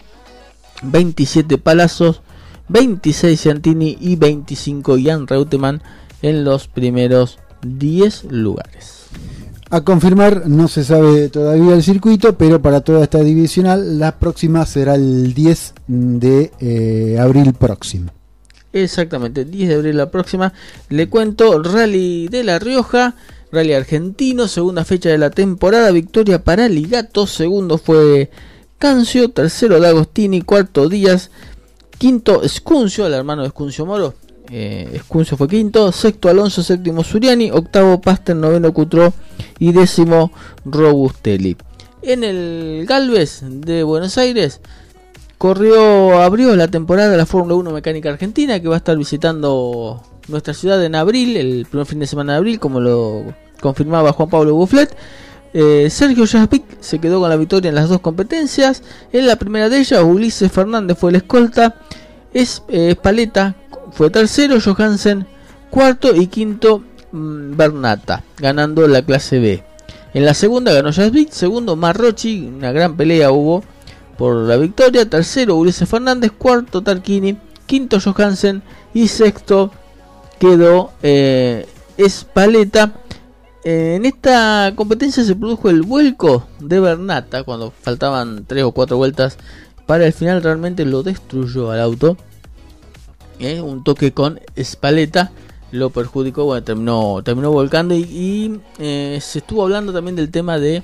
27 Palazos, 26 Ciantini y 25 Jan Reutemann en los primeros 10 lugares. A confirmar, no se sabe todavía el circuito, pero para toda esta divisional, la próxima será el 10 de eh, abril próximo. Exactamente, 10 de abril la próxima. Le cuento, Rally de La Rioja. Rally argentino, segunda fecha de la temporada, victoria para Ligato, segundo fue Cancio, tercero de Agostini, cuarto Díaz, quinto Escuncio, el hermano de Escuncio Moro, eh, Escuncio fue quinto, sexto Alonso, séptimo Suriani, octavo Paster, noveno Cutro y décimo Robustelli. En el Galvez de Buenos Aires corrió, abrió la temporada de la Fórmula 1 Mecánica Argentina que va a estar visitando nuestra ciudad en abril, el primer fin de semana de abril, como lo confirmaba Juan Pablo Bufflet. Eh, Sergio Jaspic se quedó con la victoria en las dos competencias. En la primera de ellas, Ulises Fernández fue el escolta. Es, eh, Spaleta fue tercero, Johansen cuarto y quinto mm, Bernata, ganando la clase B. En la segunda ganó Jaspic, segundo Marrochi, una gran pelea hubo por la victoria. Tercero Ulises Fernández, cuarto Tarquini, quinto Johansen y sexto quedó eh, Espaleta. Eh, en esta competencia se produjo el vuelco de Bernata cuando faltaban 3 o 4 vueltas para el final realmente lo destruyó al auto. Eh, un toque con Espaleta lo perjudicó, bueno, terminó, terminó volcando y, se estuvo hablando también del tema de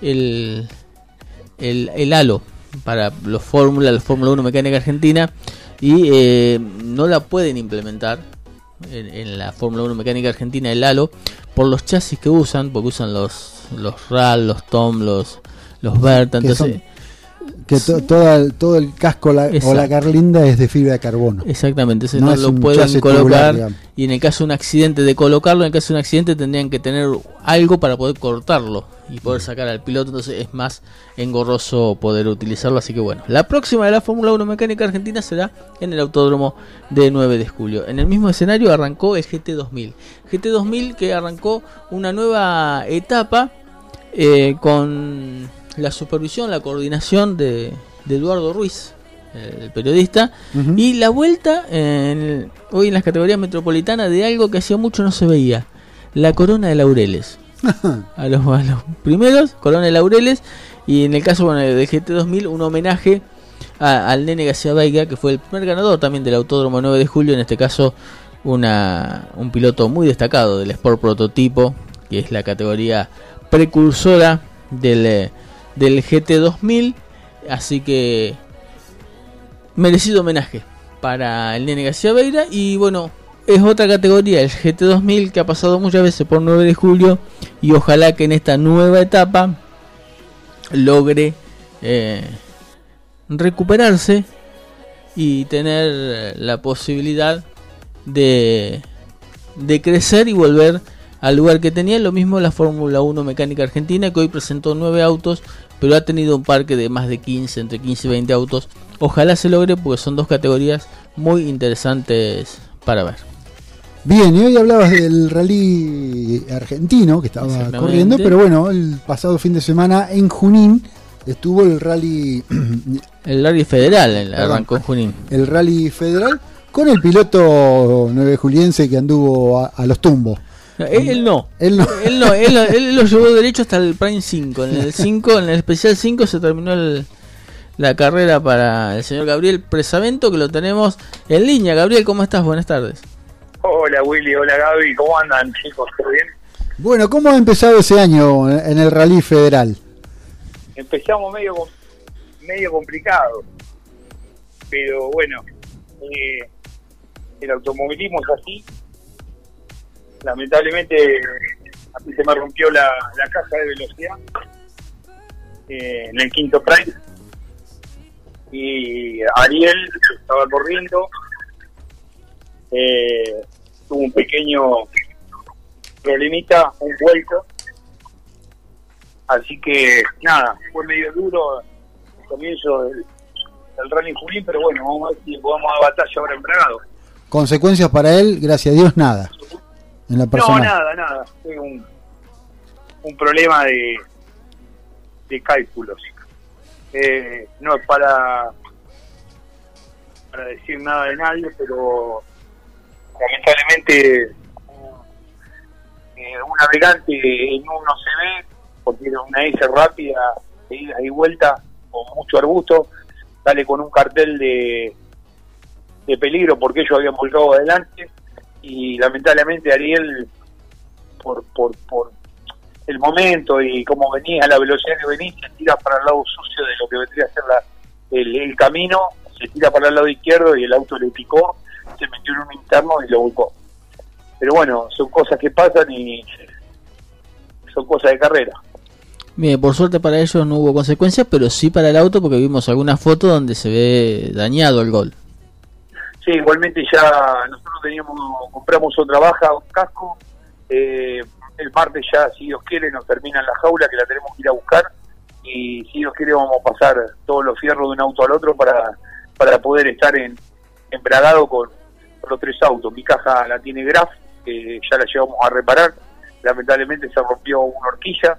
el, el, halo para los Fórmula, la Fórmula 1 Mecánica Argentina y no la pueden implementar en, la Fórmula 1 mecánica argentina, el Halo, por los chasis que usan, porque usan los, los RAL, los TOM, los, los Berta, entonces... Que todo el casco o la carlinda es de fibra de carbono. Exactamente, no, lo pueden colocar. y en el caso de un accidente, de colocarlo, en el caso de un accidente tendrían que tener algo para poder cortarlo y poder sacar al piloto. Entonces es más engorroso poder utilizarlo. Así que bueno, la próxima de la Fórmula 1 Mecánica Argentina será en el Autódromo de 9 de julio. En el mismo escenario arrancó el GT2000. GT2000 que arrancó una nueva etapa eh, con la supervisión, la coordinación de, Eduardo Ruiz, el periodista, y la vuelta hoy en las categorías metropolitanas de algo que hacía mucho no se veía, la corona de laureles. a, los, primeros, corona de laureles, y en el caso bueno, de GT2000, un homenaje al nene García Veiga, que fue el primer ganador también del Autódromo 9 de julio, en este caso una, un piloto muy destacado del Sport Prototipo, que es la categoría precursora del eh, del GT2000. Así que merecido homenaje para el nene García Beira. Y bueno, es otra categoría, el GT2000, que ha pasado muchas veces por 9 de julio. Y ojalá que en esta nueva etapa logre eh, recuperarse y tener la posibilidad de, de crecer y volver al lugar que tenía. Lo mismo la Fórmula 1 Mecánica Argentina, que hoy presentó nueve autos, pero ha tenido un parque de más de 15, entre 15 y 20 autos. Ojalá se logre porque son dos categorías muy interesantes para ver. Bien, y hoy hablabas del rally argentino que estaba corriendo, pero bueno, el pasado fin de semana en Junín estuvo el rally... el rally federal, el arrancó en Junín. El rally federal con el piloto nueve juliense que anduvo a, los tumbos. él, no. Él no. Él no. Él, lo llevó derecho hasta el Prime 5. En el 5, en el especial 5 se terminó la carrera para el señor Gabriel Presavento, que lo tenemos en línea. Gabriel, ¿cómo estás? Buenas tardes. Hola Willy, hola Gaby, ¿cómo andan chicos? ¿Todo bien? Bueno, ¿cómo ha empezado ese año en el rally federal? Empezamos medio medio complicado, pero bueno, eh, el automovilismo es así. Lamentablemente a mí se me rompió la, caja de velocidad eh, en el quinto prime y Ariel estaba corriendo eh, tuvo un pequeño problemita, un vuelco. Así que nada, fue medio duro el comienzo del, del Rally Junín, pero bueno, vamos a ver si podemos dar batalla ahora en Bragado. Consecuencias para él, gracias a Dios, nada. En la no, nada, nada. Fue un, un problema de, de cálculos. Eh, no es para, para decir nada de nadie, pero lamentablemente eh, un navegante en uno se ve porque era una S rápida ida y vuelta con mucho arbusto sale con un cartel de, de peligro porque ellos habían volcado adelante y lamentablemente Ariel por, por, por el momento y como venía, la velocidad que venía, se tira para el lado sucio de lo que vendría a ser la, el, el camino, se tira para el lado izquierdo y el auto le picó se metió en un interno y lo buscó. Pero bueno, son cosas que pasan y son cosas de carrera. Bien, por suerte para ellos no hubo consecuencias, pero sí para el auto porque vimos alguna foto donde se ve dañado el gol. Sí, igualmente ya nosotros teníamos, compramos otra baja, un casco. Eh, el martes ya, si Dios quiere, nos termina la jaula que la tenemos que ir a buscar. Y si Dios quiere, vamos a pasar todos los fierros de un auto al otro para, para poder estar en, embragado con, los tres autos. Mi caja la tiene Graf, que ya la llevamos a reparar. Lamentablemente se rompió una horquilla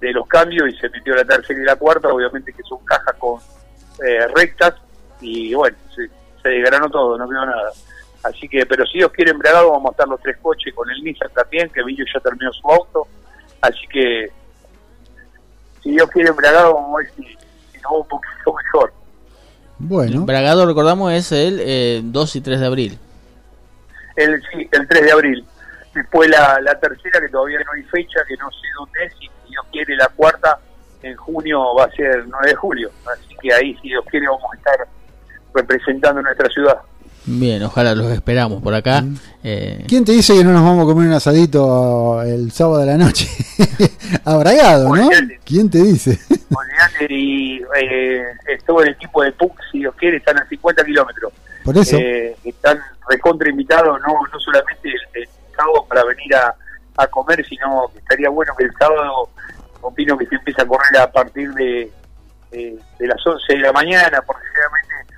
de los cambios y se metió la tercera y la cuarta. Obviamente que son cajas con eh, rectas y bueno, se, se desgranó todo, no quedó nada. Así que, pero si Dios quiere embragado, vamos a estar los tres coches con el Nissan también, que Villo ya terminó su auto. Así que, si Dios quiere embragado, vamos a ver si, si nos va un poquito mejor. Bueno. Bragado, recordamos, es el eh, 2 y 3 de abril. El, sí, el 3 de abril. Después la, la tercera, que todavía no hay fecha, que no sé dónde es, y si Dios quiere la cuarta, en junio va a ser el 9 de julio. Así que ahí, si Dios quiere, vamos a estar representando nuestra ciudad. Bien, ojalá los esperamos por acá. Eh, ¿Quién te dice que no nos vamos a comer un asadito el sábado de la noche? Abragado, ¿no? ¿Quién te dice? y eh, todo el equipo de PUC, si Dios quiere, están a 50 kilómetros. Por. Eh, están recontra invitados, no, no solamente el, sábado para venir a, a, comer, sino que estaría bueno que el sábado, opino que se empiece a correr a partir de, de, las 11 de la mañana, porque generalmente,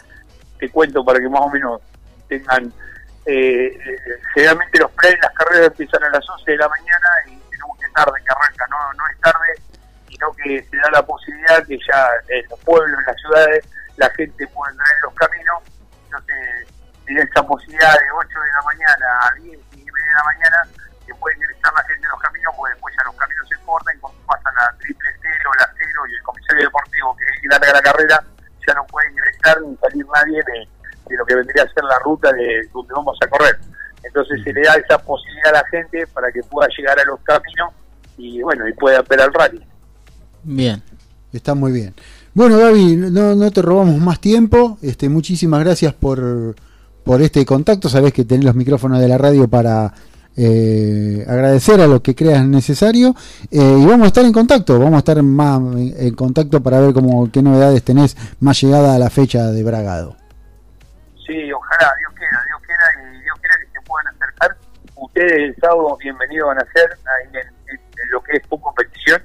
te cuento para que más o menos tengan, eh, generalmente los planes, las carreras empiezan a las 11 de la mañana y tenemos que tarde que arranca, no, no es tarde sino que se da la posibilidad que ya en los pueblos, en las ciudades, la gente pueda entrar en los caminos. Tiene esa posibilidad de 8 de la mañana a 10 y media de la mañana, que puede ingresar la gente en los caminos, porque después ya los caminos se cortan y cuando pasan la triple cero, la cero y el comisario deportivo que es el que larga la carrera, ya no puede ingresar ni salir nadie de, lo que vendría a ser la ruta de donde vamos a correr. Entonces se le da esa posibilidad a la gente para que pueda llegar a los caminos y bueno, y pueda ver al rally. Bien. Está muy bien. Bueno, Gaby, no, no te robamos más tiempo. Este, muchísimas gracias por, por este contacto. Sabes que tenés los micrófonos de la radio para eh, agradecer a lo que creas necesario. Eh, y vamos a estar en contacto. Vamos a estar más en contacto para ver cómo, qué novedades tenés más llegada a la fecha de Bragado. Sí, ojalá, Dios quiera, Dios quiera y Dios quiera que se puedan acercar. Ustedes el sábado bienvenidos van a ser ahí en, lo que es poco competición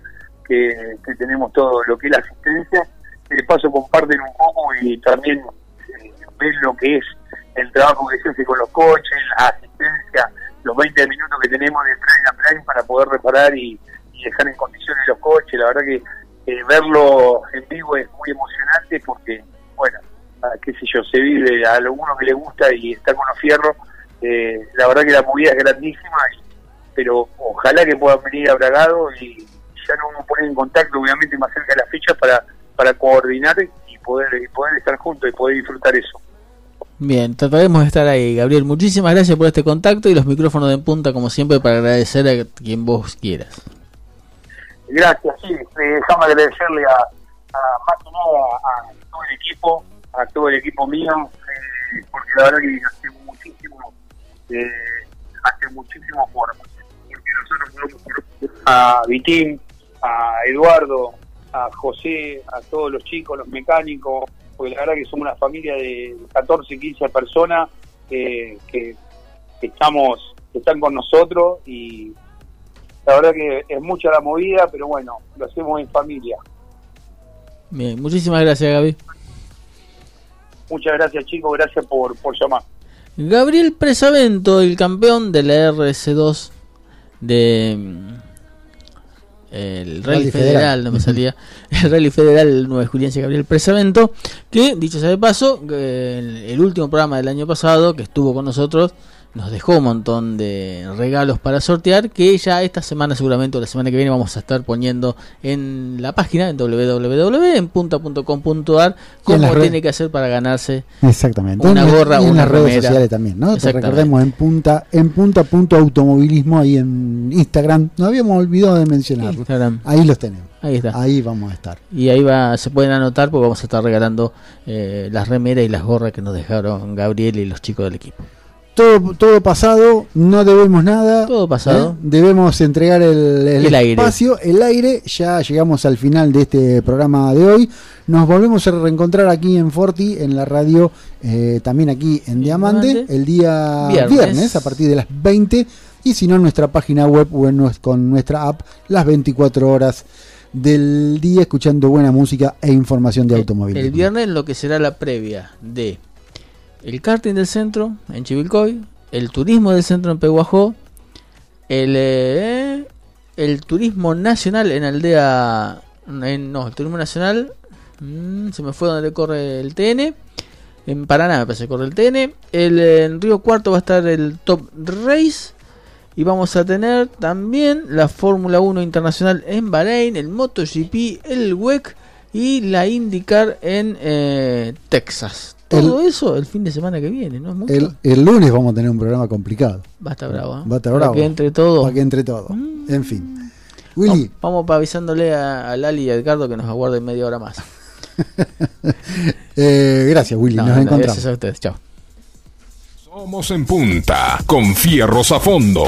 que, tenemos todo lo que es la asistencia. De paso comparten un poco y también eh, ven lo que es el trabajo que se hace con los coches, la asistencia, los 20 minutos que tenemos de frame a para poder reparar y, dejar en condiciones los coches. La verdad que eh, verlo en vivo es muy emocionante porque, bueno, qué sé yo, se vive a alguno que le gusta y está con los fierros. Eh, la verdad que la movida es grandísima, pero ojalá que puedan venir a y ya nos vamos a poner en contacto, obviamente más cerca de las fechas, para, para coordinar y poder, y poder estar juntos y poder disfrutar eso. Bien, trataremos de estar ahí, Gabriel. Muchísimas gracias por este contacto y los micrófonos de punta, como siempre, para agradecer a quien vos quieras. Gracias, sí. Eh, déjame agradecerle a, a, más que nada a, todo el equipo, a todo el equipo mío, eh, porque la verdad que hace muchísimo, eh, hace muchísimo por, porque nosotros a Vitín, a Eduardo, a José, a todos los chicos, los mecánicos, porque la verdad que somos una familia de 14, 15 personas que, estamos que están con nosotros y la verdad que es mucha la movida, pero bueno, lo hacemos en familia. Bien, muchísimas gracias Gaby. Muchas gracias chicos, gracias por, por llamar. Gabriel Presavento, el campeón de la RS2 de el Rally, Federal, no me salía, el Rally Federal el 9 Julián Gabriel Presavento, que dicho sea de paso, el último programa del año pasado que estuvo con nosotros nos dejó un montón de regalos para sortear que ya esta semana seguramente o la semana que viene vamos a estar poniendo en la página en www.punta.com.ar cómo tiene que hacer para ganarse exactamente. una gorra y en las redes sociales también no Te recordemos en punta en punta.automovilismo ahí en Instagram. No habíamos olvidado de mencionarlo. Ahí los tenemos. Ahí está. Ahí vamos a estar. Y ahí va, se pueden anotar porque vamos a estar regalando eh, las remeras y las gorras que nos dejaron Gabriel y los chicos del equipo todo, todo pasado, no debemos nada. Todo pasado. ¿eh? Debemos entregar el, el, espacio, el aire. Ya llegamos al final de este programa de hoy. Nos volvemos a reencontrar aquí en Forti, en la radio, eh, también aquí en Diamante, el día viernes. a partir de las 20. Y si no, en nuestra página web o en, con nuestra app, las 24 horas del día, escuchando buena música e información de automóviles. El viernes lo que será la previa de el karting del centro en Chivilcoy, el turismo del centro en Peguajó, el, eh, el turismo nacional en Aldea, en, no, el turismo nacional, mm, se me fue donde corre el TN, en Paraná me parece que corre el TN, el, en Río Cuarto va a estar el Top Race, y vamos a tener también la Fórmula 1 Internacional en Bahrein, el MotoGP, el WEC y la IndyCar en eh, Texas. Todo eso el fin de semana que viene, ¿no? El, lunes vamos a tener un programa complicado. Va a estar bravo. ¿eh? Va a estar bravo. Para que entre todo. Para que entre todo. Mm. En fin. Willy. Vamos, para avisándole a, Lali y a Edgardo que nos aguarden media hora más. Eh, gracias, Willy. nos encontramos. Gracias a ustedes. Chao. Somos en punta, con fierros a fondo.